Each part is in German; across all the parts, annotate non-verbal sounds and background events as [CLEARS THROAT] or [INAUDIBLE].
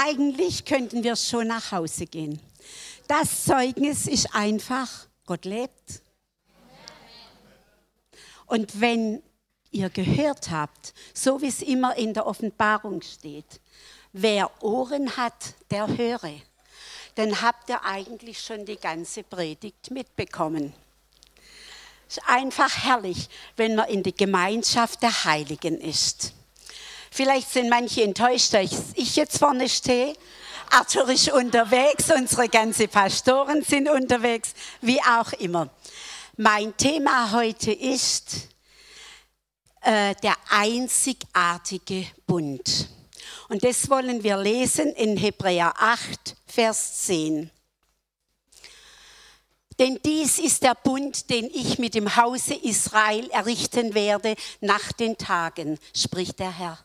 Eigentlich könnten wir schon nach Hause gehen. Das Zeugnis ist einfach, Gott lebt. Und wenn ihr gehört habt, so wie es immer in der Offenbarung steht, wer Ohren hat, der höre, dann habt ihr eigentlich schon die ganze Predigt mitbekommen. Es ist einfach herrlich, wenn man in die Gemeinschaft der Heiligen ist. Vielleicht sind manche enttäuscht, dass ich jetzt vorne stehe. Arthur ist unterwegs, unsere ganzen Pastoren sind unterwegs, wie auch immer. Mein Thema heute ist äh, der einzigartige Bund. Und das wollen wir lesen in Hebräer 8, Vers 10. Denn dies ist der Bund, den ich mit dem Hause Israel errichten werde nach den Tagen, spricht der Herr.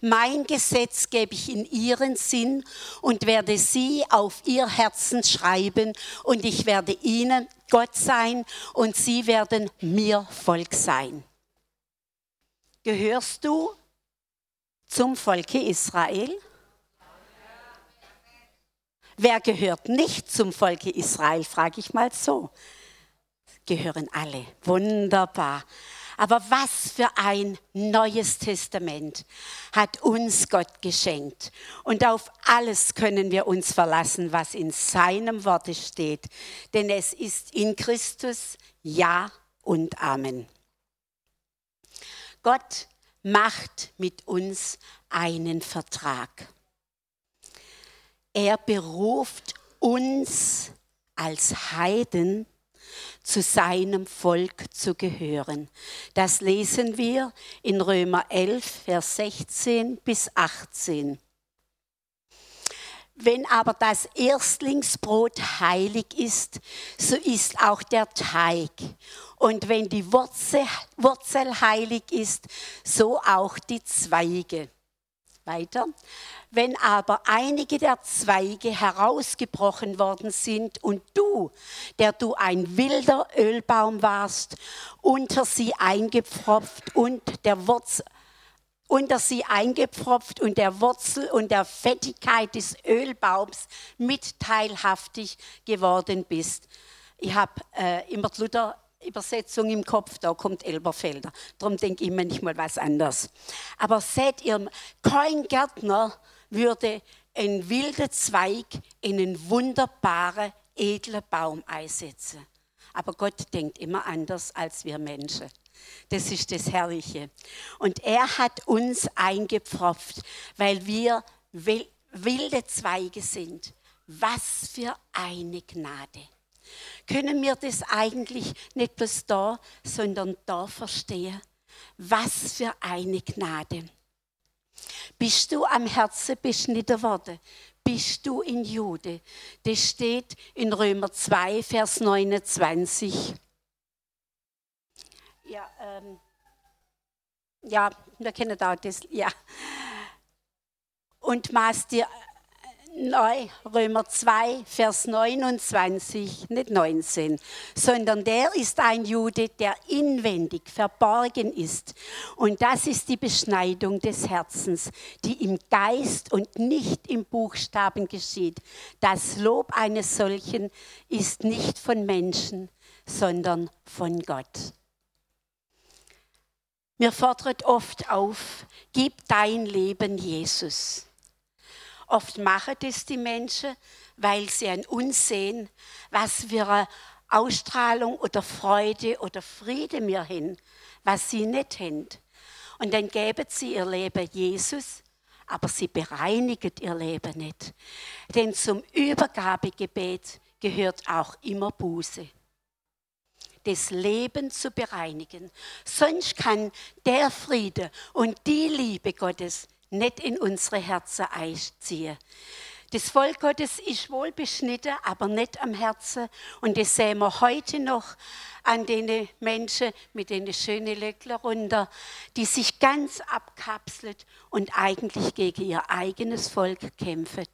Mein Gesetz gebe ich in ihren Sinn und werde sie auf ihr Herzen schreiben und ich werde ihnen Gott sein und sie werden mir Volk sein. Gehörst du zum Volke Israel? Wer gehört nicht zum Volke Israel, frage ich mal so. Gehören alle. Wunderbar. Aber was für ein neues Testament hat uns Gott geschenkt. Und auf alles können wir uns verlassen, was in seinem Worte steht. Denn es ist in Christus Ja und Amen. Gott macht mit uns einen Vertrag. Er beruft uns als Heiden zu seinem Volk zu gehören. Das lesen wir in Römer 11, Vers 16 bis 18. Wenn aber das Erstlingsbrot heilig ist, so ist auch der Teig. Und wenn die Wurzel, Wurzel heilig ist, so auch die Zweige. Weiter. Wenn aber einige der Zweige herausgebrochen worden sind und du, der du ein wilder Ölbaum warst, unter sie eingepfropft und der Wurzel unter sie eingepfropft und der Wurzel und der Fettigkeit des Ölbaums mitteilhaftig geworden bist. Ich habe äh, immer Luther Übersetzung im Kopf, da kommt Elberfelder. Darum denke ich manchmal was anderes. Aber seht ihr, kein Gärtner würde einen wilden Zweig in einen wunderbaren, edlen Baum einsetzen. Aber Gott denkt immer anders als wir Menschen. Das ist das Herrliche. Und er hat uns eingepfropft, weil wir wilde Zweige sind. Was für eine Gnade. Können wir das eigentlich nicht bloß da, sondern da verstehen? Was für eine Gnade. Bist du am Herzen beschnitten worden? Bist du in Jude? Das steht in Römer 2, Vers 29. Ja, ähm, ja, wir kennen da das, ja. Und maß dir neu, Römer 2, Vers 29, nicht 19, sondern der ist ein Jude, der inwendig verborgen ist. Und das ist die Beschneidung des Herzens, die im Geist und nicht im Buchstaben geschieht. Das Lob eines solchen ist nicht von Menschen, sondern von Gott. Mir fordert oft auf, gib dein Leben Jesus. Oft machen das die Menschen, weil sie an uns sehen, was für eine Ausstrahlung oder Freude oder Friede mir hin, was sie nicht haben. Und dann geben sie ihr Leben Jesus, aber sie bereinigen ihr Leben nicht. Denn zum Übergabegebet gehört auch immer Buße. Das Leben zu bereinigen. Sonst kann der Friede und die Liebe Gottes nicht in unsere Herzen einziehen. Das Volk Gottes ist wohl beschnitten, aber nicht am Herzen. Und das sehen wir heute noch an den Menschen mit den schönen Löckler runter, die sich ganz abkapselt und eigentlich gegen ihr eigenes Volk kämpfen,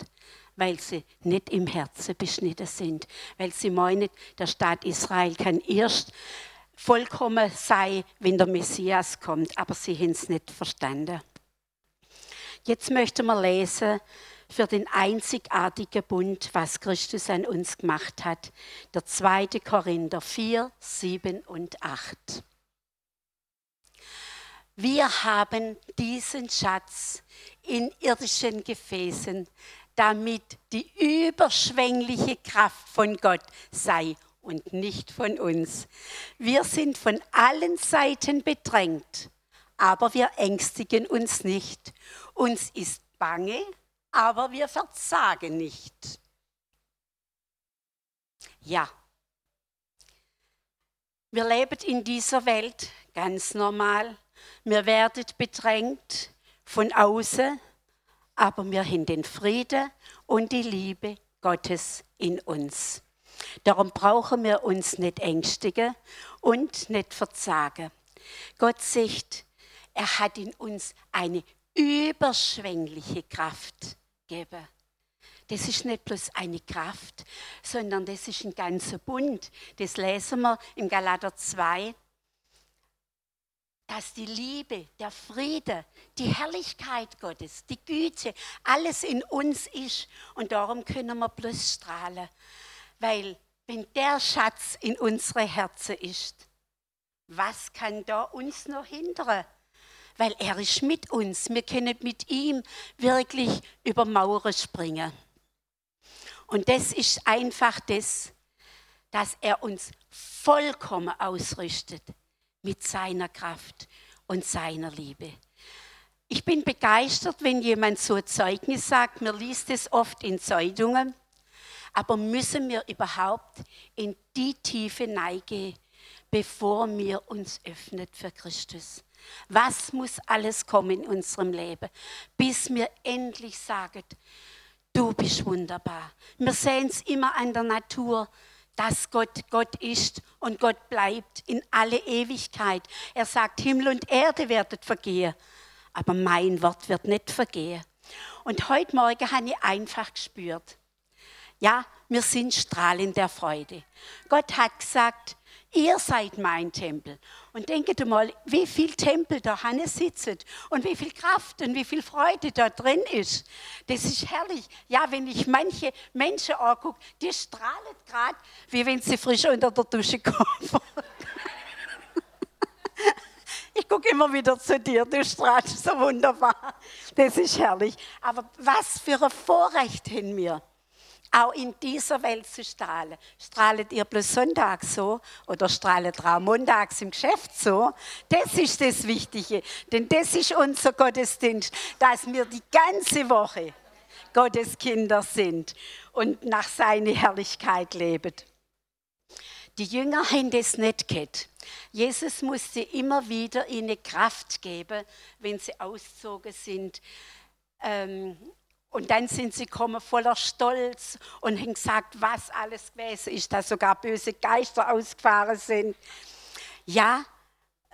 weil sie nicht im Herzen beschnitten sind. Weil sie meinen, der Staat Israel kann erst vollkommen sein, wenn der Messias kommt. Aber sie haben es nicht verstanden. Jetzt möchten wir lesen für den einzigartigen Bund, was Christus an uns gemacht hat. Der 2. Korinther 4, 7 und 8. Wir haben diesen Schatz in irdischen Gefäßen, damit die überschwängliche Kraft von Gott sei und nicht von uns. Wir sind von allen Seiten bedrängt, aber wir ängstigen uns nicht. Uns ist bange, aber wir verzagen nicht. Ja, wir leben in dieser Welt ganz normal. Wir werden bedrängt von außen, aber wir haben den Frieden und die Liebe Gottes in uns. Darum brauchen wir uns nicht ängstigen und nicht verzagen. Gott sagt, er hat in uns eine überschwängliche Kraft gegeben. Das ist nicht bloß eine Kraft, sondern das ist ein ganzer Bund. Das lesen wir im Galater 2, dass die Liebe, der Friede, die Herrlichkeit Gottes, die Güte, alles in uns ist. Und darum können wir bloß strahlen. Weil wenn der Schatz in unsere Herzen ist, was kann da uns noch hindern? Weil er ist mit uns. Wir können mit ihm wirklich über Mauern springen. Und das ist einfach das, dass er uns vollkommen ausrüstet mit seiner Kraft und seiner Liebe. Ich bin begeistert, wenn jemand so Zeugnis sagt. Mir liest es oft in Zeitungen. Aber müssen wir überhaupt in die Tiefe neige, bevor wir uns öffnen für Christus? Was muss alles kommen in unserem Leben, bis wir endlich sagen, du bist wunderbar. Wir sehen es immer an der Natur, dass Gott Gott ist und Gott bleibt in alle Ewigkeit. Er sagt, Himmel und Erde werden vergehen, aber mein Wort wird nicht vergehen. Und heute Morgen habe ich einfach gespürt, ja, wir sind strahlend der Freude. Gott hat gesagt, ihr seid mein Tempel. Und denkt mal, wie viel Tempel da Hanne sitzt und wie viel Kraft und wie viel Freude da drin ist. Das ist herrlich. Ja, wenn ich manche Menschen angucke, die strahlen gerade, wie wenn sie frisch unter der Dusche kommen. [LAUGHS] Ich gucke immer wieder zu dir, du strahlst so wunderbar. Das ist herrlich. Aber was für ein Vorrecht haben wir auch in dieser Welt zu strahlen. Strahlet ihr bloß Sonntag so oder strahlet auch montags im Geschäft so? Das ist das Wichtige, denn das ist unser Gottesdienst, dass wir die ganze Woche Gottes Kinder sind und nach seiner Herrlichkeit leben. Die Jünger haben das nicht gehabt. Jesus musste immer wieder ihnen Kraft geben, wenn sie auszogen sind. Ähm, und dann sind sie gekommen voller Stolz und haben gesagt, was alles gewesen ist, dass sogar böse Geister ausgefahren sind. Ja,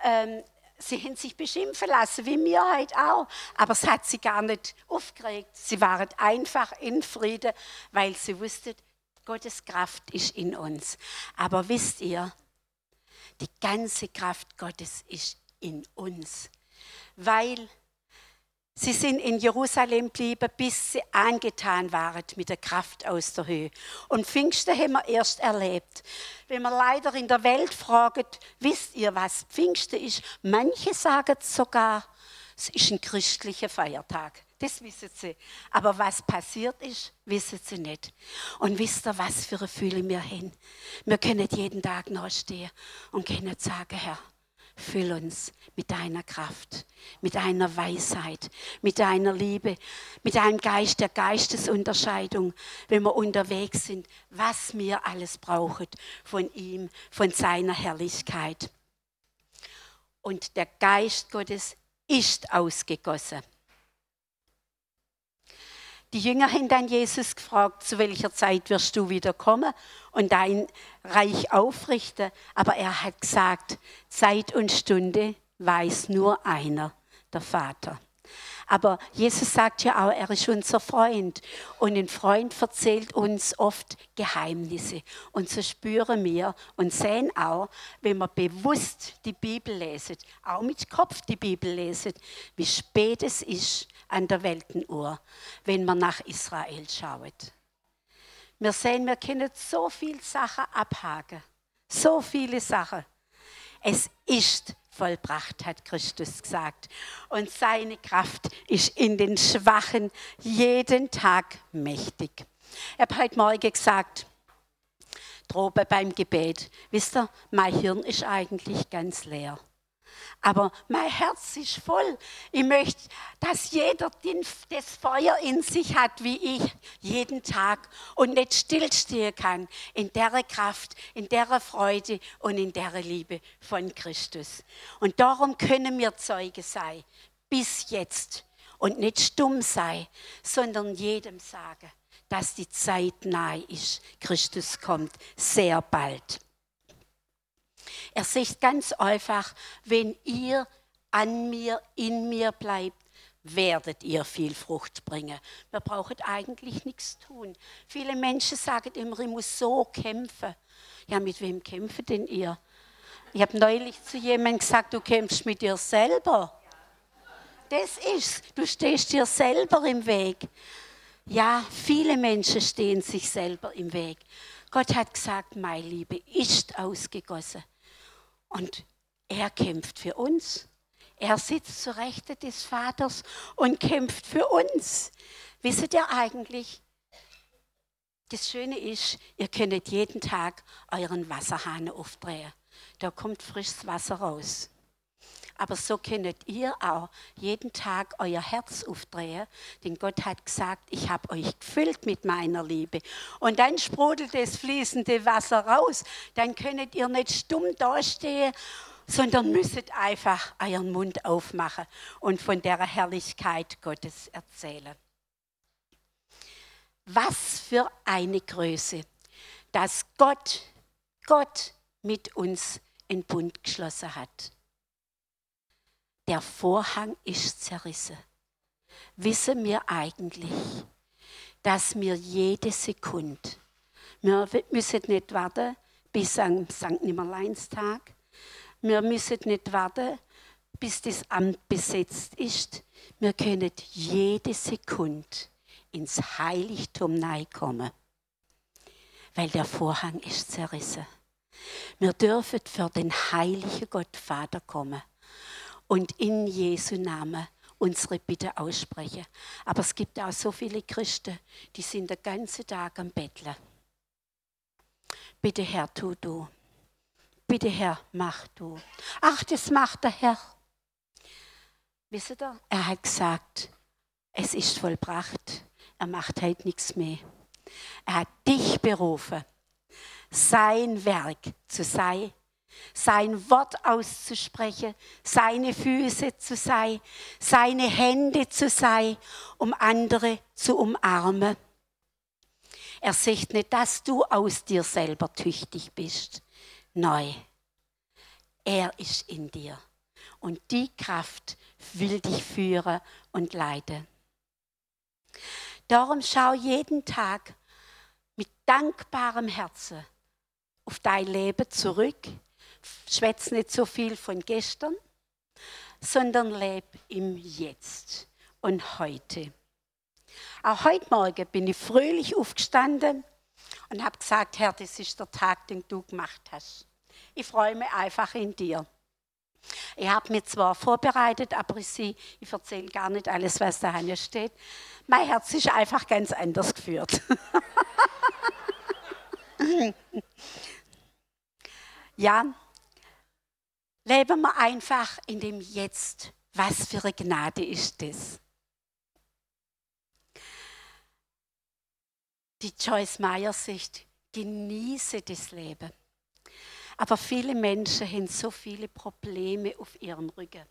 ähm, sie haben sich beschimpfen lassen, wie wir heute auch. Aber es hat sie gar nicht aufgeregt. Sie waren einfach in Frieden, weil sie wussten, Gottes Kraft ist in uns. Aber wisst ihr, die ganze Kraft Gottes ist in uns. Weil Sie sind in Jerusalem geblieben, bis sie angetan waren mit der Kraft aus der Höhe. Und Pfingsten haben wir erst erlebt. Wenn man leider in der Welt fragt, wisst ihr, was Pfingsten ist? Manche sagen sogar, es ist ein christlicher Feiertag. Das wissen sie. Aber was passiert ist, wissen sie nicht. Und wisst ihr, was für Gefühle wir haben? Wir können jeden Tag nachstehen und können sagen, Herr, Füll uns mit deiner Kraft, mit deiner Weisheit, mit deiner Liebe, mit deinem Geist der Geistesunterscheidung, wenn wir unterwegs sind, was wir alles brauchen von ihm, von seiner Herrlichkeit. Und der Geist Gottes ist ausgegossen. Die Jünger haben dann Jesus gefragt, zu welcher Zeit wirst du wiederkommen und dein Reich aufrichten. Aber er hat gesagt, Zeit und Stunde weiß nur einer, der Vater. Aber Jesus sagt ja auch, er ist unser Freund. Und ein Freund erzählt uns oft Geheimnisse. Und so spüren wir und sehen auch, wenn wir bewusst die Bibel lesen, auch mit Kopf die Bibel lesen, wie spät es ist, an der Weltenuhr, wenn man nach Israel schaut. Wir sehen, wir können so viele Sachen abhaken. So viele Sachen. Es ist vollbracht, hat Christus gesagt. Und seine Kraft ist in den Schwachen jeden Tag mächtig. Ich habe heute Morgen gesagt, drobe beim Gebet, wisst ihr, mein Hirn ist eigentlich ganz leer. Aber mein Herz ist voll. Ich möchte, dass jeder das Feuer in sich hat, wie ich, jeden Tag und nicht stillstehen kann in der Kraft, in der Freude und in der Liebe von Christus. Und darum können wir Zeuge sein, bis jetzt. Und nicht stumm sein, sondern jedem sagen, dass die Zeit nahe ist. Christus kommt sehr bald. Er sagt ganz einfach, wenn ihr an mir, in mir bleibt, werdet ihr viel Frucht bringen. Wir brauchen eigentlich nichts tun. Viele Menschen sagen immer, ich muss so kämpfen. Ja, mit wem kämpfen denn ihr? Ich habe neulich zu jemandem gesagt, du kämpfst mit dir selber. Das ist, du stehst dir selber im Weg. Ja, viele Menschen stehen sich selber im Weg. Gott hat gesagt, meine Liebe ist ausgegossen. Und er kämpft für uns. Er sitzt zur Rechte des Vaters und kämpft für uns. Wisset ihr eigentlich? Das Schöne ist, ihr könnt jeden Tag euren Wasserhahn aufdrehen. Da kommt frisches Wasser raus. Aber so könnt ihr auch jeden Tag euer Herz aufdrehen, denn Gott hat gesagt, ich habe euch gefüllt mit meiner Liebe. Und dann sprudelt das fließende Wasser raus. Dann könnt ihr nicht stumm dastehen, sondern müsstet einfach euren Mund aufmachen und von der Herrlichkeit Gottes erzählen. Was für eine Größe, dass Gott, Gott mit uns in Bund geschlossen hat der Vorhang ist zerrissen. Wissen wir eigentlich, dass wir jede Sekunde, wir müssen nicht warten bis am St. Nimmerleinstag, wir müssen nicht warten, bis das Amt besetzt ist. Wir können jede Sekunde ins Heiligtum kommen, weil der Vorhang ist zerrissen. Wir dürfen für den heiligen Gott Vater kommen und in Jesu Namen unsere Bitte aussprechen. Aber es gibt auch so viele Christen, die sind den ganzen Tag am Betteln. Bitte Herr, tu du. Bitte Herr, mach du. Ach, das macht der Herr. Wisst ihr, er hat gesagt, es ist vollbracht. Er macht halt nichts mehr. Er hat dich berufen, sein Werk zu sein sein Wort auszusprechen, seine Füße zu sein, seine Hände zu sein, um andere zu umarmen. Er sagt nicht, dass du aus dir selber tüchtig bist. Neu. Er ist in dir. Und die Kraft will dich führen und leiten. Darum schau jeden Tag mit dankbarem Herzen auf dein Leben zurück schwätze nicht so viel von gestern, sondern lebe im Jetzt und heute. Auch heute Morgen bin ich fröhlich aufgestanden und habe gesagt, Herr, das ist der Tag, den du gemacht hast. Ich freue mich einfach in dir. Ich habe mich zwar vorbereitet, aber ich, ich erzähle gar nicht alles, was da steht. Mein Herz ist einfach ganz anders geführt. [LAUGHS] ja, Leben wir einfach in dem Jetzt. Was für eine Gnade ist das? Die Joyce Meyer sagt, genieße das Leben. Aber viele Menschen haben so viele Probleme auf ihrem Rücken.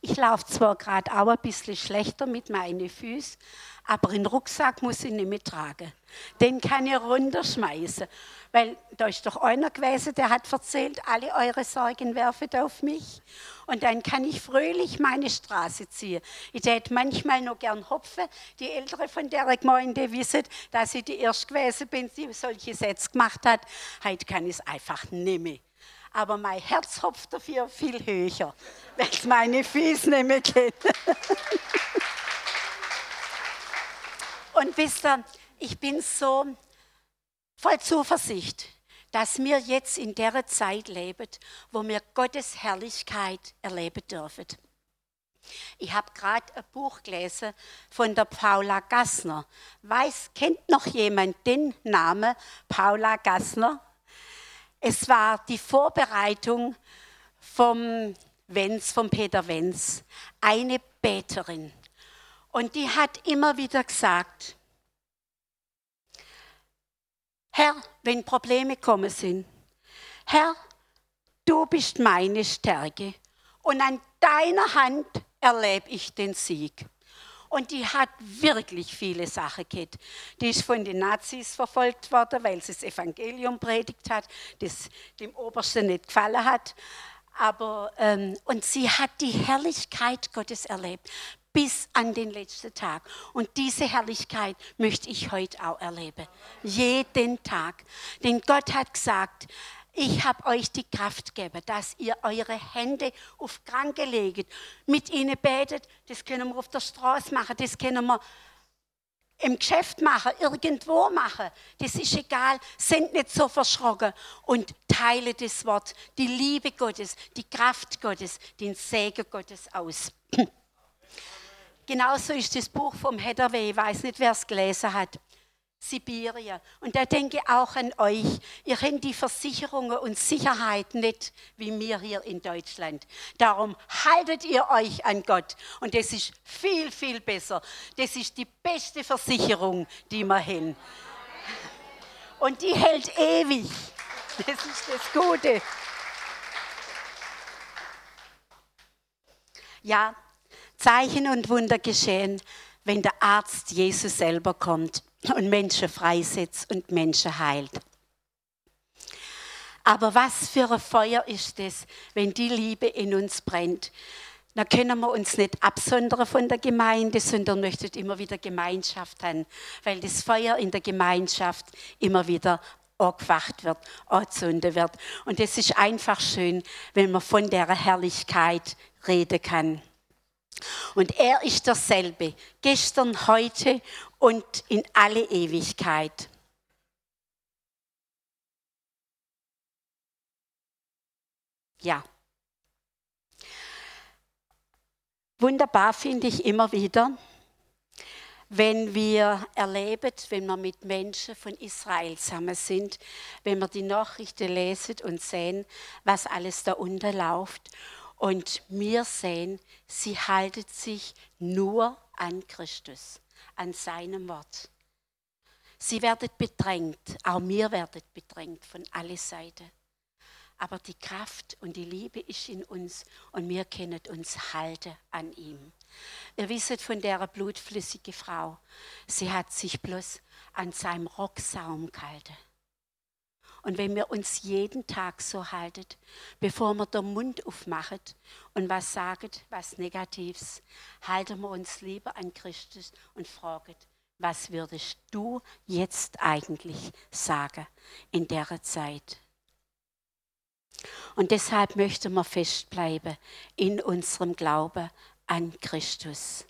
Ich laufe zwar gerade auch ein bisschen schlechter mit meinen Füßen, aber den Rucksack muss ich nicht mehr tragen. Den kann ich runterschmeißen. Weil da ist doch einer gewesen, der hat erzählt, alle eure Sorgen werfet auf mich. Und dann kann ich fröhlich meine Straße ziehen. Ich hätte manchmal noch gern hopfen. Die Ältere von der Gemeinde wissen, dass ich die erste gewesen bin, die solche Sätze gemacht hat. Heute kann ich es einfach nicht mehr aber mein Herz hopft dafür viel höher, weil es meine Füße nicht mehr geht. [LAUGHS] Und wisst ihr, ich bin so voll Zuversicht, dass wir jetzt in der Zeit leben, wo wir Gottes Herrlichkeit erleben dürfen. Ich habe gerade ein Buch gelesen von der Paula Gassner. Weiß, kennt noch jemand den Namen Paula Gassner? Es war die Vorbereitung vom Wenz, vom Peter Wenz, eine Beterin. Und die hat immer wieder gesagt, Herr, wenn Probleme kommen sind, Herr, du bist meine Stärke und an deiner Hand erlebe ich den Sieg. Und die hat wirklich viele Sachen gehabt. Die ist von den Nazis verfolgt worden, weil sie das Evangelium predigt hat, das dem Obersten nicht gefallen hat. Aber, ähm, und sie hat die Herrlichkeit Gottes erlebt bis an den letzten Tag. Und diese Herrlichkeit möchte ich heute auch erleben. Jeden Tag. Denn Gott hat gesagt, ich habe euch die Kraft gegeben, dass ihr eure Hände auf Kranke legt, mit ihnen betet. Das können wir auf der Straße machen, das können wir im Geschäft machen, irgendwo machen. Das ist egal. Sind nicht so verschrocken und teile das Wort, die Liebe Gottes, die Kraft Gottes, den Segen Gottes aus. [CLEARS THROAT] Genauso ist das Buch vom Hedderweh, ich weiß nicht, wer es gelesen hat. Sibirien. Und da denke ich auch an euch. Ihr kennt die Versicherungen und Sicherheit nicht wie wir hier in Deutschland. Darum haltet ihr euch an Gott. Und das ist viel, viel besser. Das ist die beste Versicherung, die wir haben. Und die hält ewig. Das ist das Gute. Ja, Zeichen und Wunder geschehen, wenn der Arzt Jesus selber kommt und Menschen freisetzt und Menschen heilt. Aber was für ein Feuer ist es, wenn die Liebe in uns brennt? Dann können wir uns nicht absondern von der Gemeinde, sondern möchten immer wieder Gemeinschaft haben, weil das Feuer in der Gemeinschaft immer wieder angefacht wird, angezündet wird. Und es ist einfach schön, wenn man von der Herrlichkeit reden kann. Und er ist derselbe, gestern, heute und in alle Ewigkeit. Ja. Wunderbar finde ich immer wieder, wenn wir erleben, wenn wir mit Menschen von Israel zusammen sind, wenn wir die Nachrichten lesen und sehen, was alles da unten läuft. Und wir sehen, sie halten sich nur an Christus an seinem Wort. Sie werden bedrängt, auch wir werden bedrängt von alle Seiten. Aber die Kraft und die Liebe ist in uns und wir können uns halten an ihm. Ihr wisst von der blutflüssigen Frau, sie hat sich bloß an seinem Rocksaum gehalten. Und wenn wir uns jeden Tag so halten, bevor wir den Mund aufmachen und was sagen, was Negatives, halten wir uns lieber an Christus und fragen, was würdest du jetzt eigentlich sagen in der Zeit? Und deshalb möchten wir festbleiben in unserem Glauben an Christus.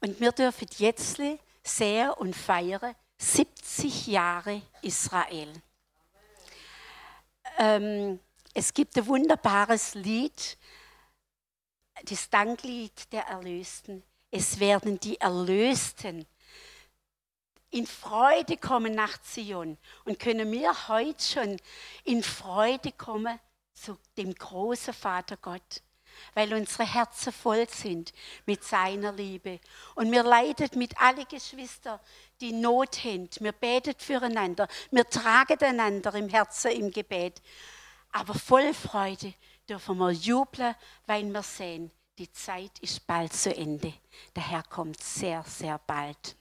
Und wir dürfen jetzt sehr und feiern 70 Jahre Israel ähm, es gibt ein wunderbares Lied, das Danklied der Erlösten. Es werden die Erlösten in Freude kommen nach Zion. Und können wir heute schon in Freude kommen zu dem großen Vater Gott, weil unsere Herzen voll sind mit seiner Liebe. Und wir leiden mit allen Geschwistern, die Not haben. Wir beten füreinander. Wir tragen einander im Herzen im Gebet. Aber voll Freude dürfen wir jubeln, weil wir sehen, die Zeit ist bald zu Ende. Der Herr kommt sehr, sehr bald.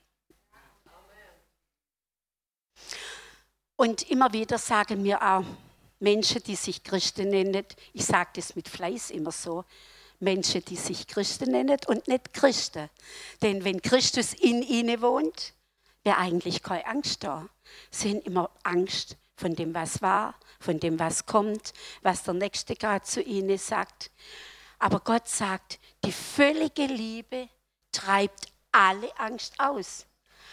Und immer wieder sagen wir auch, Menschen, die sich Christen nennen, ich sage das mit Fleiß immer so, Menschen, die sich Christen nennen und nicht Christen. Denn wenn Christus in ihnen wohnt, wäre eigentlich keine Angst da. Sie haben immer Angst von dem, was war, von dem, was kommt, was der Nächste gerade zu ihnen sagt. Aber Gott sagt, die völlige Liebe treibt alle Angst aus.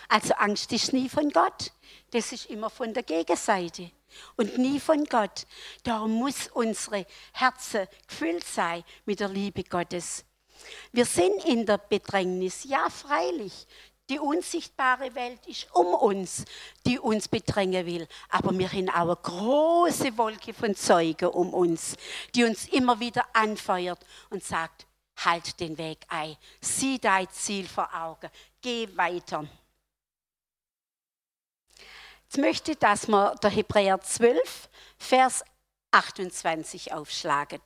Also Angst ist nie von Gott, das ist immer von der Gegenseite und nie von Gott. Darum muss unsere Herzen gefüllt sein mit der Liebe Gottes. Wir sind in der Bedrängnis, ja freilich. Die unsichtbare Welt ist um uns, die uns bedrängen will. Aber wir haben auch eine große Wolke von Zeugen um uns, die uns immer wieder anfeuert und sagt, halt den Weg ein, sieh dein Ziel vor Augen, geh weiter. Jetzt möchte ich, dass wir der Hebräer 12, Vers 28 aufschlagen.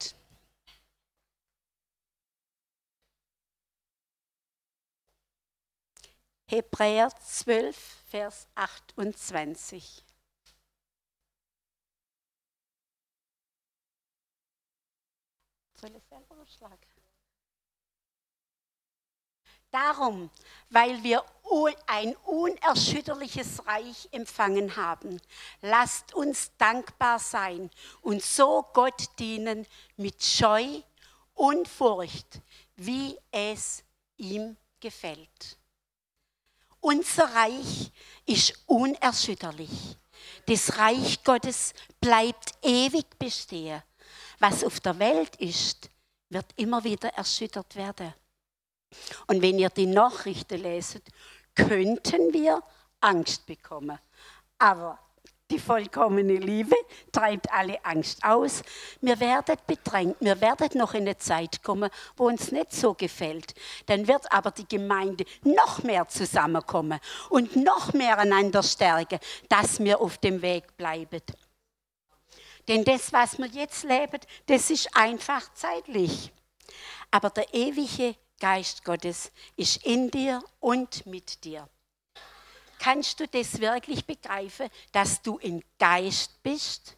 Hebräer 12, Vers 28. Soll ich selber schlagen? Darum, weil wir ein unerschütterliches Reich empfangen haben, lasst uns dankbar sein und so Gott dienen mit Scheu und Furcht, wie es ihm gefällt. Unser Reich ist unerschütterlich. Das Reich Gottes bleibt ewig bestehen. Was auf der Welt ist, wird immer wieder erschüttert werden. Und wenn ihr die Nachrichten leset, könnten wir Angst bekommen. Aber die vollkommene Liebe treibt alle Angst aus. Wir werden bedrängt. Wir werden noch in eine Zeit kommen, wo uns nicht so gefällt. Dann wird aber die Gemeinde noch mehr zusammenkommen und noch mehr einander stärken, dass wir auf dem Weg bleiben. Denn das, was wir jetzt leben, das ist einfach zeitlich. Aber der ewige Geist Gottes ist in dir und mit dir. Kannst du das wirklich begreifen, dass du ein Geist bist?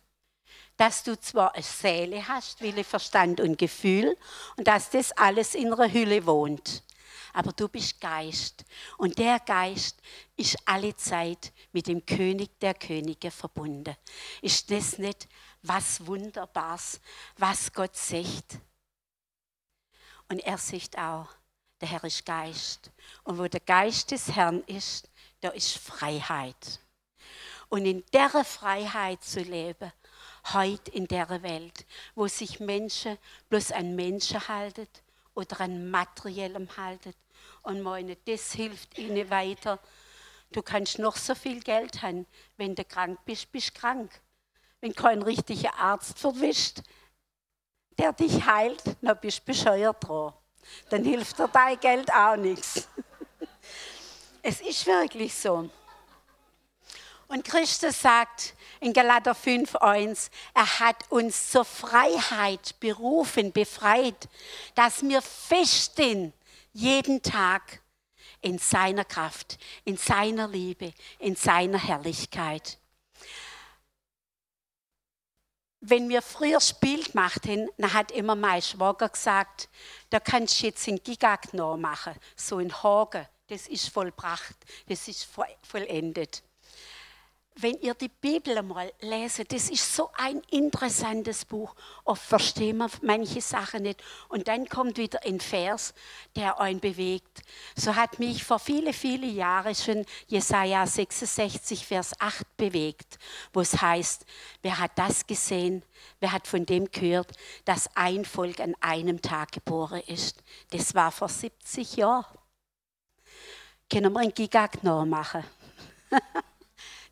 Dass du zwar eine Seele hast, Wille, Verstand und Gefühl und dass das alles in einer Hülle wohnt. Aber du bist Geist und der Geist ist alle Zeit mit dem König der Könige verbunden. Ist das nicht was Wunderbares, was Gott sagt? Und er sagt auch, der Herr ist Geist. Und wo der Geist des Herrn ist, da ist Freiheit. Und in der Freiheit zu leben, heute in der Welt, wo sich Menschen bloß an Menschen halten oder an Materiellem halten und meinen, das hilft ihnen weiter. Du kannst noch so viel Geld haben, wenn du krank bist, bist du krank. Wenn kein richtiger Arzt verwischt, der dich heilt, dann bist du bescheuert dran. Dann hilft dir dein Geld auch nichts. [LAUGHS] Es ist wirklich so. Und Christus sagt in Galater 5,1, er hat uns zur Freiheit berufen, befreit, dass wir fest sind, jeden Tag in seiner Kraft, in seiner Liebe, in seiner Herrlichkeit. Wenn wir früher Spiel gemacht haben, dann hat immer mein Schwager gesagt, da kannst du jetzt einen Gigagno machen, so in Hagen das ist vollbracht, das ist vollendet. Wenn ihr die Bibel mal leset, das ist so ein interessantes Buch. Oft verstehen wir manche Sachen nicht. Und dann kommt wieder ein Vers, der einen bewegt. So hat mich vor viele, viele Jahren schon Jesaja 66, Vers 8 bewegt, wo es heißt: Wer hat das gesehen? Wer hat von dem gehört, dass ein Volk an einem Tag geboren ist? Das war vor 70 Jahren können wir ein Gigagno machen. [LAUGHS]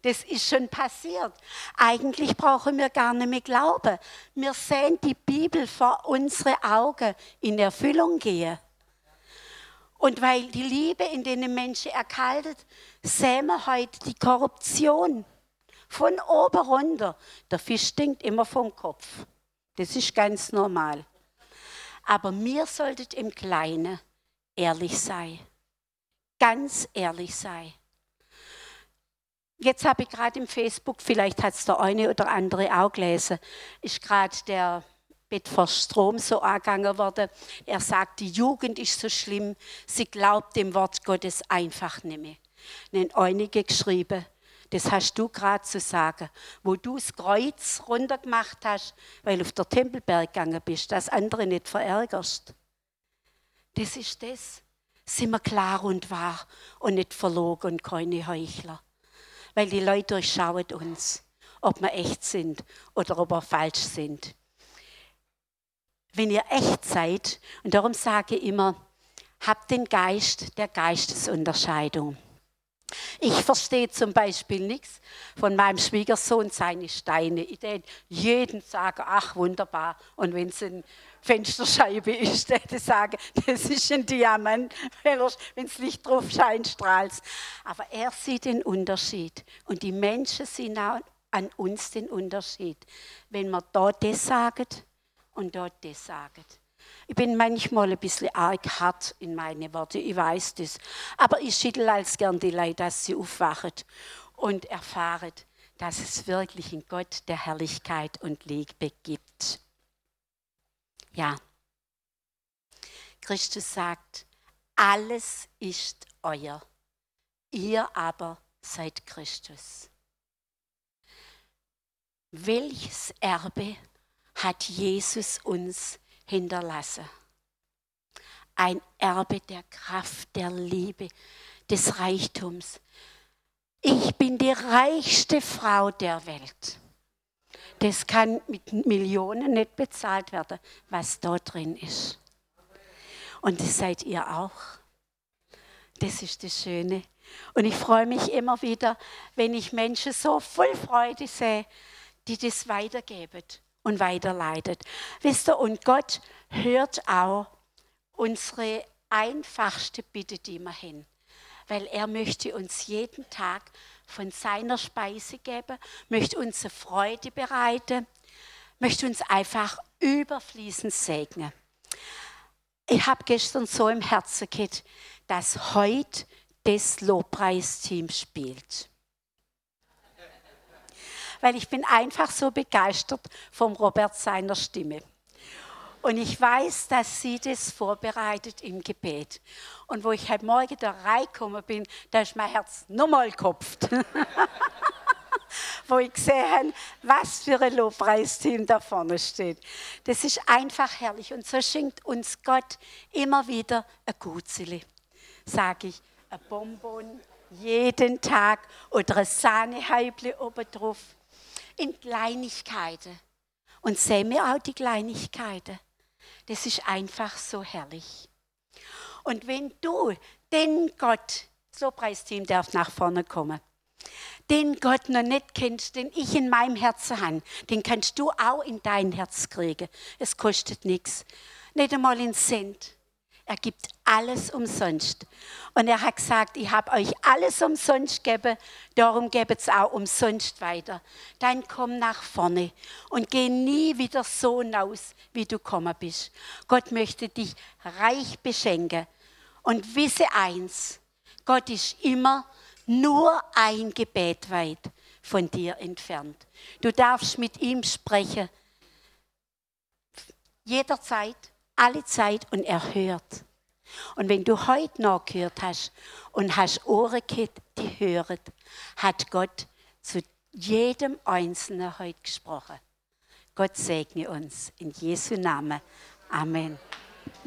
das ist schon passiert. Eigentlich brauchen wir gar nicht mehr glauben. Wir sehen die Bibel vor unsere Augen in Erfüllung gehen. Und weil die Liebe in den Menschen erkaltet, sehen wir heute die Korruption. Von oben runter. Der Fisch stinkt immer vom Kopf. Das ist ganz normal. Aber mir solltet im Kleinen ehrlich sein ganz ehrlich sei. Jetzt habe ich gerade im Facebook, vielleicht hat es der eine oder andere auch gelesen, ist gerade der Bedford Strom so angegangen worden. Er sagt, die Jugend ist so schlimm, sie glaubt dem Wort Gottes einfach nicht mehr. Dann einige geschrieben, das hast du gerade zu sagen, wo du das Kreuz runtergemacht hast, weil du auf der Tempelberg gegangen bist, dass andere nicht verärgerst. Das ist das sind wir klar und wahr und nicht verlogen und keine Heuchler. Weil die Leute durchschauen uns, ob wir echt sind oder ob wir falsch sind. Wenn ihr echt seid, und darum sage ich immer, habt den Geist der Geistesunterscheidung. Ich verstehe zum Beispiel nichts von meinem Schwiegersohn seine Steine. Ich denke, jeden sagen, ach wunderbar. Und wenn es eine Fensterscheibe ist, die sagen, das ist ein Diamant, wenn das Licht drauf scheint, strahlt Aber er sieht den Unterschied. Und die Menschen sehen auch an uns den Unterschied. Wenn man dort das sagt und dort das sagt. Ich bin manchmal ein bisschen arg hart in meine Worte, ich weiß das. Aber ich schüttel als gern die Leute, dass sie aufwachen und erfahren, dass es wirklich in Gott der Herrlichkeit und Liebe gibt. Ja. Christus sagt, alles ist euer, ihr aber seid Christus. Welches Erbe hat Jesus uns hinterlasse. Ein Erbe der Kraft, der Liebe, des Reichtums. Ich bin die reichste Frau der Welt. Das kann mit Millionen nicht bezahlt werden, was dort drin ist. Und das seid ihr auch. Das ist das Schöne. Und ich freue mich immer wieder, wenn ich Menschen so voll Freude sehe, die das weitergeben und weiterleitet. Wisst ihr, und Gott hört auch unsere einfachste Bitte, die wir hin, weil er möchte uns jeden Tag von seiner Speise geben, möchte uns Freude bereiten, möchte uns einfach überfließend segnen. Ich habe gestern so im Herzen gehabt, dass heute das Lobpreisteam spielt weil ich bin einfach so begeistert vom Robert seiner Stimme. Und ich weiß, dass sie das vorbereitet im Gebet. Und wo ich heute Morgen da reingekommen bin, da ist mein Herz nochmal gekopft. [LAUGHS] wo ich gesehen habe, was für ein Lobpreisteam da vorne steht. Das ist einfach herrlich. Und so schenkt uns Gott immer wieder ein Gutzeli. Sage ich, ein Bonbon jeden Tag oder ein Sahnehäubli oben drauf in Kleinigkeiten. Und sehen wir auch die Kleinigkeiten. Das ist einfach so herrlich. Und wenn du den Gott, so Preisteam darf nach vorne kommen, den Gott noch nicht kennst, den ich in meinem Herzen habe, den kannst du auch in dein Herz kriegen. Es kostet nichts. Nicht einmal einen Cent. Er gibt alles umsonst. Und er hat gesagt, ich habe euch alles umsonst gegeben, darum gebt es auch umsonst weiter. Dann komm nach vorne und geh nie wieder so hinaus, wie du gekommen bist. Gott möchte dich reich beschenken. Und wisse eins, Gott ist immer nur ein Gebet weit von dir entfernt. Du darfst mit ihm sprechen. Jederzeit alle Zeit und er hört. Und wenn du heute noch gehört hast und hast Ohren gehabt, die hören, hat Gott zu jedem Einzelnen heute gesprochen. Gott segne uns in Jesu Namen. Amen.